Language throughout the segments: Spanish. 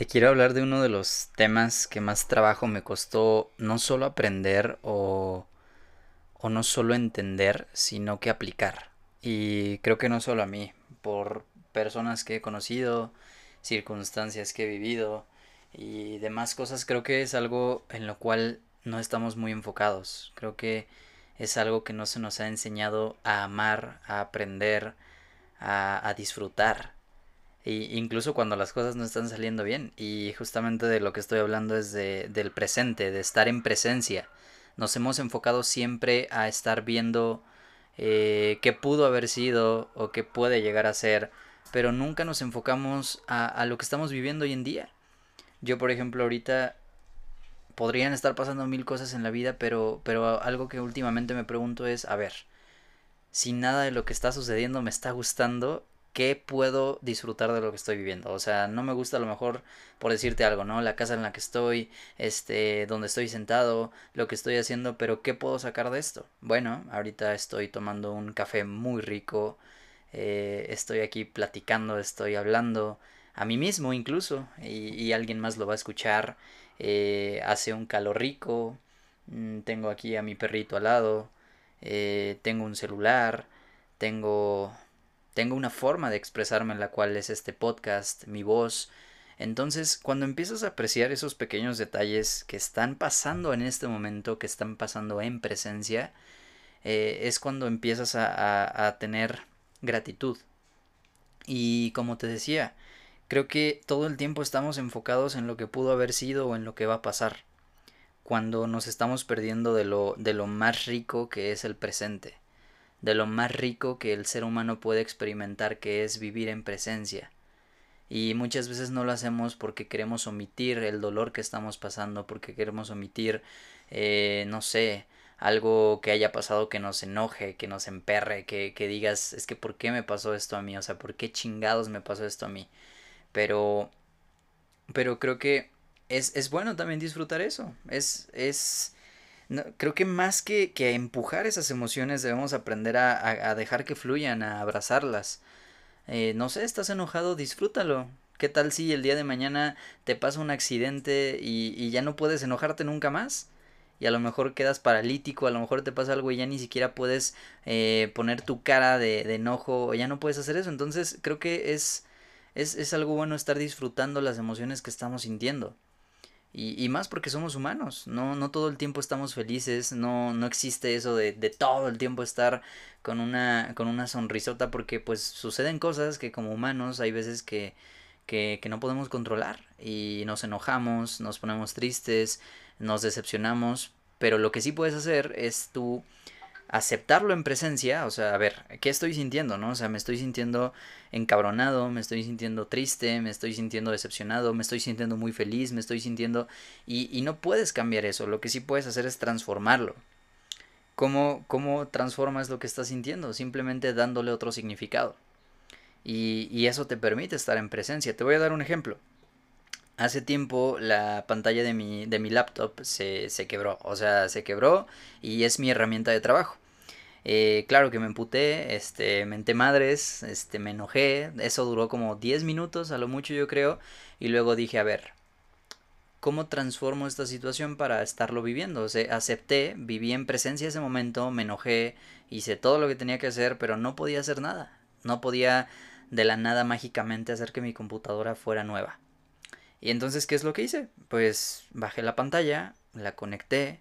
Te quiero hablar de uno de los temas que más trabajo me costó no solo aprender o, no solo entender, sino que aplicar. Y creo que no solo a mí, por personas que he conocido, circunstancias que he vivido y demás cosas, creo que es algo en lo cual no estamos muy enfocados. Creo que es algo que no se nos ha enseñado a amar, a aprender, a disfrutar incluso cuando las cosas no están saliendo bien. Y justamente de lo que estoy hablando es de, del presente, de estar en presencia. Nos hemos enfocado siempre a estar viendo eh, qué pudo haber sido o qué puede llegar a ser, pero nunca nos enfocamos a, a lo que estamos viviendo hoy en día. Yo, por ejemplo, ahorita podrían estar pasando mil cosas en la vida, pero, pero algo que últimamente me pregunto es, a ver, si nada de lo que está sucediendo me está gustando, qué puedo disfrutar de lo que estoy viviendo. O sea, no me gusta a lo mejor por decirte algo, ¿no? La casa en la que estoy, este, donde estoy sentado, lo que estoy haciendo, pero ¿qué puedo sacar de esto? Bueno, ahorita estoy tomando un café muy rico, eh, estoy aquí platicando, estoy hablando a mí mismo incluso, y, alguien más lo va a escuchar, eh, hace un calor rico, mm, tengo aquí a mi perrito al lado, eh, tengo un celular, tengo tengo una forma de expresarme en la cual es este podcast, mi voz. Entonces, cuando empiezas a apreciar esos pequeños detalles que están pasando en este momento, que están pasando en presencia, eh, es cuando empiezas a, a tener gratitud. Y como te decía, creo que todo el tiempo estamos enfocados en lo que pudo haber sido o en lo que va a pasar, cuando nos estamos perdiendo de lo, de lo más rico que es el presente de lo más rico que el ser humano puede experimentar, que es vivir en presencia. Y muchas veces no lo hacemos porque queremos omitir el dolor que estamos pasando, porque queremos omitir, eh, no sé, algo que haya pasado que nos enoje, que nos emperre, que, que digas, es que ¿por qué me pasó esto a mí? O sea, ¿por qué chingados me pasó esto a mí? Pero, pero creo que es, es bueno también disfrutar eso. Es, es, creo que más que, que, empujar esas emociones debemos aprender a, a, dejar que fluyan, a abrazarlas. Eh, no sé, estás enojado, disfrútalo. ¿Qué tal si el día de mañana te pasa un accidente y, y, ya no puedes enojarte nunca más? Y a lo mejor quedas paralítico, a lo mejor te pasa algo y ya ni siquiera puedes eh, poner tu cara de, de enojo, ya no puedes hacer eso. Entonces creo que es, es, es algo bueno estar disfrutando las emociones que estamos sintiendo. Y, y, más porque somos humanos, no, no todo el tiempo estamos felices, no, no existe eso de, de, todo el tiempo estar con una, con una sonrisota porque pues suceden cosas que como humanos hay veces que, que, que no podemos controlar y nos enojamos, nos ponemos tristes, nos decepcionamos, pero lo que sí puedes hacer es tú aceptarlo en presencia, o sea, a ver, ¿qué estoy sintiendo, no? O sea, me estoy sintiendo encabronado, me estoy sintiendo triste, me estoy sintiendo decepcionado, me estoy sintiendo muy feliz, me estoy sintiendo... Y, y no puedes cambiar eso, lo que sí puedes hacer es transformarlo. ¿Cómo, ¿Cómo transformas lo que estás sintiendo? Simplemente dándole otro significado. Y, y eso te permite estar en presencia. Te voy a dar un ejemplo. Hace tiempo la pantalla de mi, de mi laptop se, se quebró. O sea, se quebró y es mi herramienta de trabajo. Eh, claro que me emputé, este, menté madres, este, me enojé, eso duró como 10 minutos a lo mucho yo creo, y luego dije, a ver, ¿cómo transformo esta situación para estarlo viviendo? O sea, acepté, viví en presencia ese momento, me enojé, hice todo lo que tenía que hacer, pero no podía hacer nada, no podía de la nada mágicamente hacer que mi computadora fuera nueva. Y entonces, ¿qué es lo que hice? Pues bajé la pantalla, la conecté,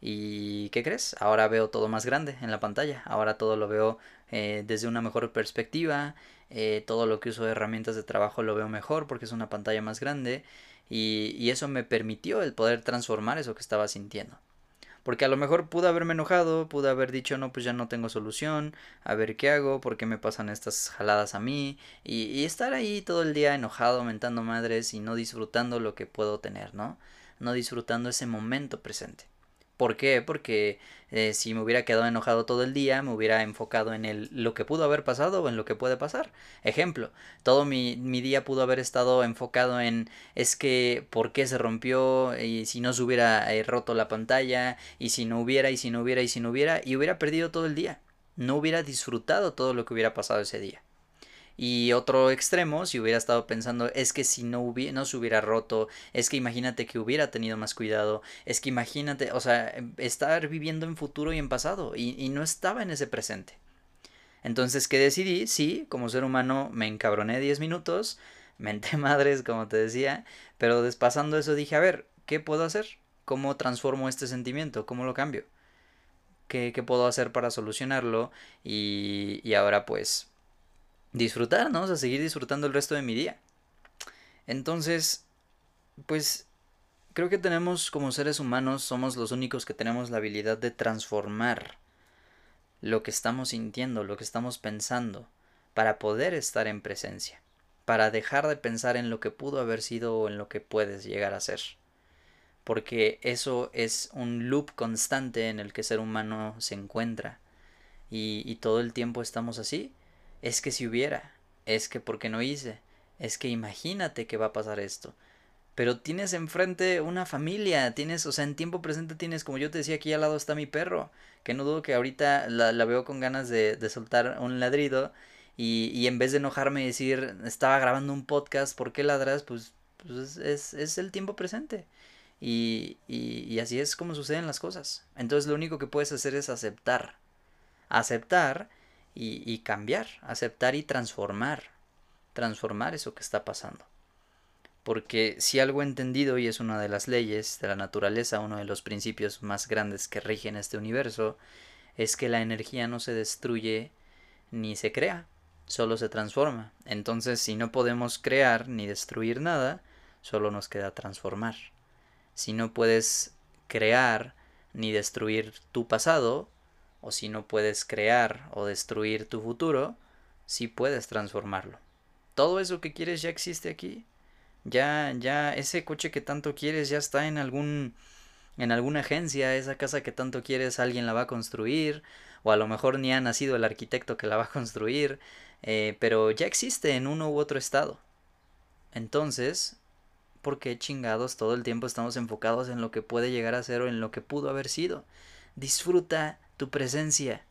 ¿Y qué crees? Ahora veo todo más grande en la pantalla. Ahora todo lo veo eh, desde una mejor perspectiva. Eh, todo lo que uso de herramientas de trabajo lo veo mejor porque es una pantalla más grande. Y, y eso me permitió el poder transformar eso que estaba sintiendo. Porque a lo mejor pude haberme enojado, pude haber dicho, no, pues ya no tengo solución, a ver qué hago, por qué me pasan estas jaladas a mí, y, y, estar ahí todo el día enojado, mentando madres y no disfrutando lo que puedo tener, ¿no? No disfrutando ese momento presente. ¿Por qué? Porque eh, si me hubiera quedado enojado todo el día, me hubiera enfocado en el, lo que pudo haber pasado o en lo que puede pasar. Ejemplo, todo mi, mi día pudo haber estado enfocado en es que por qué se rompió y si no se hubiera eh, roto la pantalla y si no hubiera y si no hubiera y si no hubiera y hubiera perdido todo el día. No hubiera disfrutado todo lo que hubiera pasado ese día. Y otro extremo, si hubiera estado pensando, es que si no, hubiera, no se hubiera roto, es que imagínate que hubiera tenido más cuidado, es que imagínate, o sea, estar viviendo en futuro y en pasado, y, y no estaba en ese presente. Entonces, ¿qué decidí? Sí, como ser humano me encabroné 10 minutos, menté madres, como te decía, pero despasando eso dije, a ver, ¿qué puedo hacer? ¿Cómo transformo este sentimiento? ¿Cómo lo cambio? ¿Qué, qué puedo hacer para solucionarlo? Y, y ahora pues disfrutar, ¿no? O sea, seguir disfrutando el resto de mi día. Entonces, pues creo que tenemos como seres humanos, somos los únicos que tenemos la habilidad de transformar lo que estamos sintiendo, lo que estamos pensando, para poder estar en presencia, para dejar de pensar en lo que pudo haber sido o en lo que puedes llegar a ser. Porque eso es un loop constante en el que el ser humano se encuentra. Y, y todo el tiempo estamos así, es que si hubiera, es que porque no hice, es que imagínate que va a pasar esto. Pero tienes enfrente una familia, tienes, o sea, en tiempo presente tienes, como yo te decía, aquí al lado está mi perro, que no dudo que ahorita la, la veo con ganas de, de soltar un ladrido y, y, en vez de enojarme y decir, estaba grabando un podcast, ¿por qué ladras? Pues, pues es, es, el tiempo presente. Y, y, y así es como suceden las cosas. Entonces lo único que puedes hacer es aceptar. Aceptar y, cambiar, aceptar y transformar, transformar eso que está pasando. Porque si algo he entendido, y es una de las leyes de la naturaleza, uno de los principios más grandes que rigen este universo, es que la energía no se destruye ni se crea, solo se transforma. Entonces, si no podemos crear ni destruir nada, solo nos queda transformar. Si no puedes crear ni destruir tu pasado, o si no puedes crear o destruir tu futuro, sí puedes transformarlo. Todo eso que quieres ya existe aquí. Ya, ya, ese coche que tanto quieres ya está en algún, en alguna agencia, esa casa que tanto quieres alguien la va a construir, o a lo mejor ni ha nacido el arquitecto que la va a construir, eh, pero ya existe en uno u otro estado. Entonces, ¿por qué chingados todo el tiempo estamos enfocados en lo que puede llegar a ser o en lo que pudo haber sido? Disfruta tu presencia.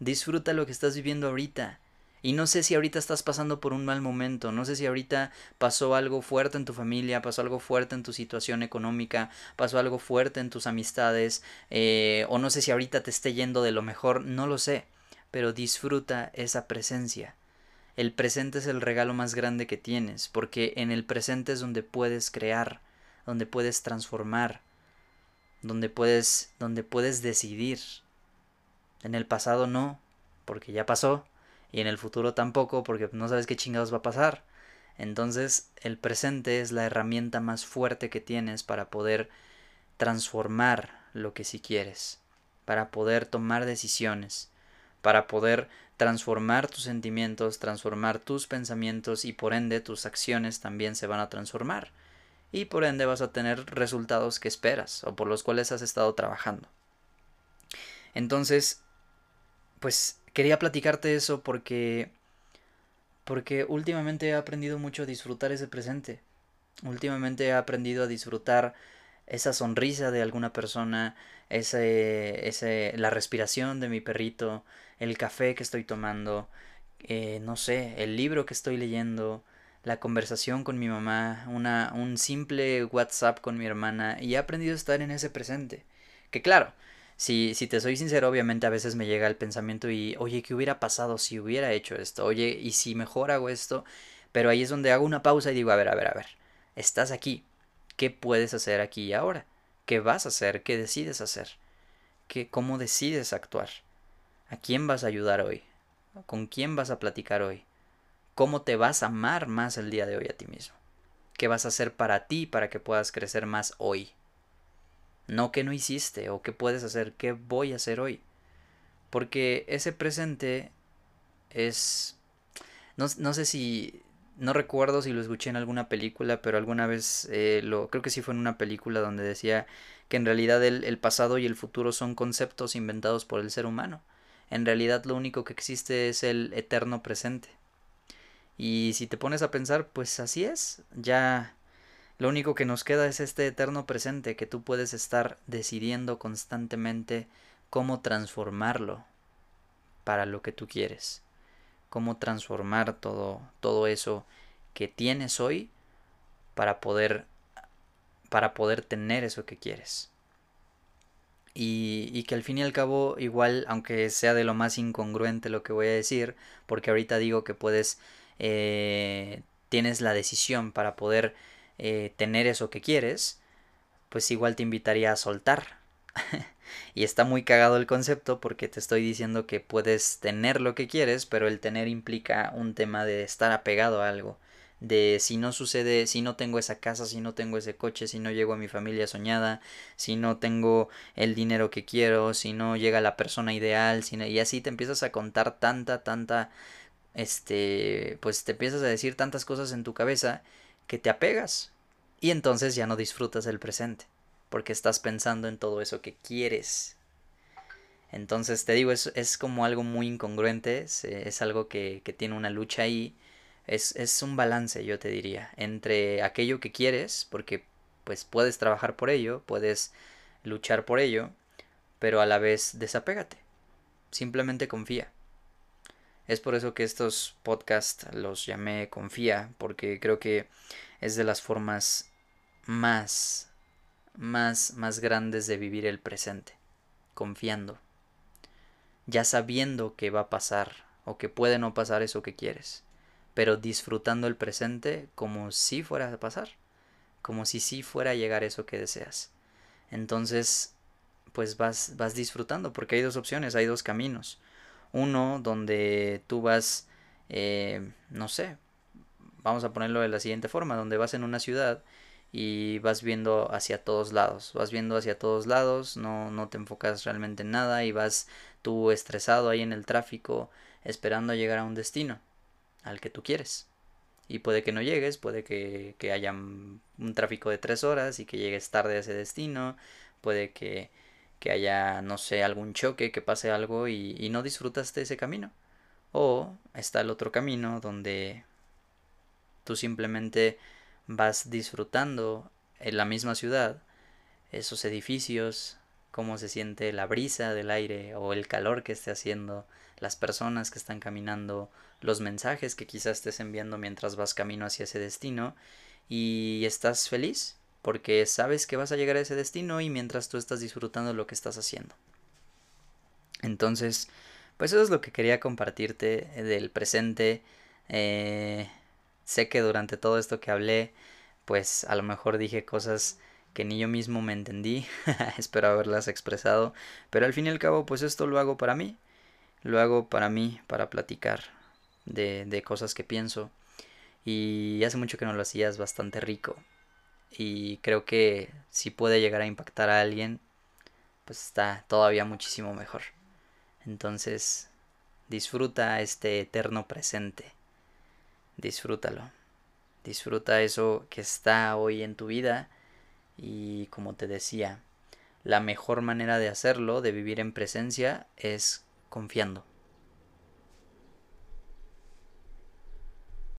Disfruta lo que estás viviendo ahorita. Y no sé si ahorita estás pasando por un mal momento, no sé si ahorita pasó algo fuerte en tu familia, pasó algo fuerte en tu situación económica, pasó algo fuerte en tus amistades, eh, o no sé si ahorita te esté yendo de lo mejor, no lo sé, pero disfruta esa presencia. El presente es el regalo más grande que tienes, porque en el presente es donde puedes crear, donde puedes transformar, donde puedes, donde puedes decidir. En el pasado no, porque ya pasó. Y en el futuro tampoco, porque no sabes qué chingados va a pasar. Entonces el presente es la herramienta más fuerte que tienes para poder transformar lo que si quieres, para poder tomar decisiones, para poder transformar tus sentimientos, transformar tus pensamientos y por ende tus acciones también se van a transformar. Y por ende vas a tener resultados que esperas o por los cuales has estado trabajando. Entonces, pues quería platicarte eso porque porque últimamente he aprendido mucho a disfrutar ese presente. Últimamente he aprendido a disfrutar esa sonrisa de alguna persona, ese, ese, la respiración de mi perrito, el café que estoy tomando, eh, no sé, el libro que estoy leyendo, la conversación con mi mamá, una, un simple WhatsApp con mi hermana, y he aprendido a estar en ese presente. Que claro, si, si te soy sincero, obviamente a veces me llega el pensamiento y, oye, ¿qué hubiera pasado si hubiera hecho esto? Oye, ¿y si mejor hago esto? Pero ahí es donde hago una pausa y digo, a ver, a ver, a ver, estás aquí. ¿Qué puedes hacer aquí y ahora? ¿Qué vas a hacer? ¿Qué decides hacer? ¿Qué, ¿Cómo decides actuar? ¿A quién vas a ayudar hoy? ¿Con quién vas a platicar hoy? ¿Cómo te vas a amar más el día de hoy a ti mismo? ¿Qué vas a hacer para ti para que puedas crecer más hoy? No qué no hiciste o qué puedes hacer, qué voy a hacer hoy. Porque ese presente es... No, no, sé si... No recuerdo si lo escuché en alguna película, pero alguna vez eh, lo... Creo que sí fue en una película donde decía que en realidad el, el pasado y el futuro son conceptos inventados por el ser humano. En realidad lo único que existe es el eterno presente. Y si te pones a pensar, pues así es. Ya lo único que nos queda es este eterno presente que tú puedes estar decidiendo constantemente cómo transformarlo para lo que tú quieres. cómo transformar todo, todo eso que tienes hoy para poder, para poder tener eso que quieres. Y, y, que al fin y al cabo, igual, aunque sea de lo más incongruente lo que voy a decir, porque ahorita digo que puedes, eh, tienes la decisión para poder eh, tener eso que quieres, pues igual te invitaría a soltar. y está muy cagado el concepto porque te estoy diciendo que puedes tener lo que quieres, pero el tener implica un tema de estar apegado a algo de si no sucede, si no tengo esa casa, si no tengo ese coche, si no llego a mi familia soñada, si no tengo el dinero que quiero, si no llega la persona ideal, si y así te empiezas a contar tanta, tanta, este, pues te empiezas a decir tantas cosas en tu cabeza que te apegas y entonces ya no disfrutas el presente porque estás pensando en todo eso que quieres. Entonces te digo, es, es como algo muy incongruente, es, es algo que, que tiene una lucha ahí es, un balance, yo te diría, entre aquello que quieres, porque pues puedes trabajar por ello, puedes luchar por ello, pero a la vez desapégate. Simplemente confía. Es por eso que estos podcasts los llamé confía, porque creo que es de las formas más, más, más grandes de vivir el presente. Confiando. Ya sabiendo que va a pasar o que puede no pasar eso que quieres pero disfrutando el presente como si fuera a pasar, como si sí fuera a llegar eso que deseas. Entonces, pues vas, vas disfrutando, porque hay dos opciones, hay dos caminos. Uno donde tú vas, eh, no sé, vamos a ponerlo de la siguiente forma, donde vas en una ciudad y vas viendo hacia todos lados, vas viendo hacia todos lados, no, no te enfocas realmente en nada y vas tú estresado ahí en el tráfico esperando llegar a un destino al que tú quieres. Y puede que no llegues, puede que, haya un tráfico de tres horas y que llegues tarde a ese destino, puede que, que haya, no sé, algún choque, que pase algo y, y no disfrutaste ese camino. O está el otro camino donde tú simplemente vas disfrutando en la misma ciudad esos edificios, cómo se siente la brisa del aire o el calor que esté haciendo, las personas que están caminando, los mensajes que quizás estés enviando mientras vas camino hacia ese destino y estás feliz porque sabes que vas a llegar a ese destino y mientras tú estás disfrutando lo que estás haciendo. Entonces, pues eso es lo que quería compartirte del presente. Eh, sé que durante todo esto que hablé, pues a lo mejor dije cosas que ni yo mismo me entendí, espero haberlas expresado, pero al fin y al cabo, pues esto lo hago para mí, lo hago para mí, para platicar de, de cosas que pienso. Y hace mucho que no lo hacía, es bastante rico. Y creo que si puede llegar a impactar a alguien, pues está todavía muchísimo mejor. Entonces, disfruta este eterno presente. Disfrútalo. Disfruta eso que está hoy en tu vida. Y como te decía, la mejor manera de hacerlo, de vivir en presencia, es confiando.